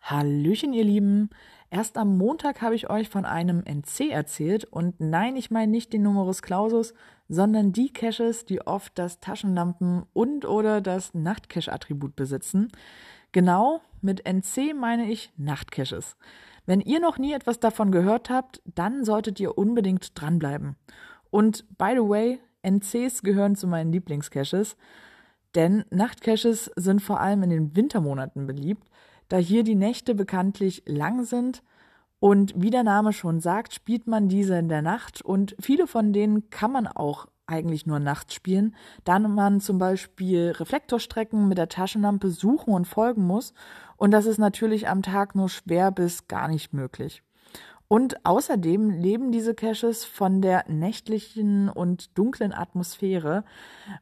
Hallöchen, ihr Lieben. Erst am Montag habe ich euch von einem NC erzählt und nein, ich meine nicht den Numerus Clausus, sondern die Caches, die oft das Taschenlampen- und oder das Nachtcache-Attribut besitzen. Genau, mit NC meine ich Nachtcaches. Wenn ihr noch nie etwas davon gehört habt, dann solltet ihr unbedingt dranbleiben. Und by the way, NCs gehören zu meinen Lieblingscaches, denn Nachtcaches sind vor allem in den Wintermonaten beliebt, da hier die Nächte bekanntlich lang sind. Und wie der Name schon sagt, spielt man diese in der Nacht. Und viele von denen kann man auch eigentlich nur nachts spielen, da man zum Beispiel Reflektorstrecken mit der Taschenlampe suchen und folgen muss. Und das ist natürlich am Tag nur schwer bis gar nicht möglich. Und außerdem leben diese Caches von der nächtlichen und dunklen Atmosphäre.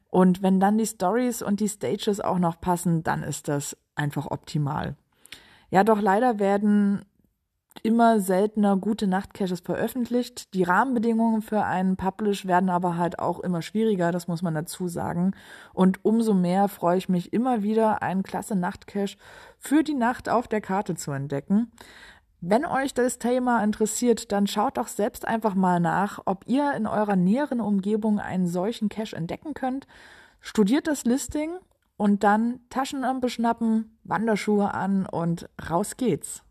Und wenn dann die Stories und die Stages auch noch passen, dann ist das einfach optimal. Ja, doch leider werden immer seltener gute Nachtcaches veröffentlicht. Die Rahmenbedingungen für einen Publish werden aber halt auch immer schwieriger, das muss man dazu sagen. Und umso mehr freue ich mich immer wieder, einen klasse Nachtcache für die Nacht auf der Karte zu entdecken. Wenn euch das Thema interessiert, dann schaut doch selbst einfach mal nach, ob ihr in eurer näheren Umgebung einen solchen Cache entdecken könnt. Studiert das Listing und dann Taschenlampe schnappen, Wanderschuhe an und raus geht's.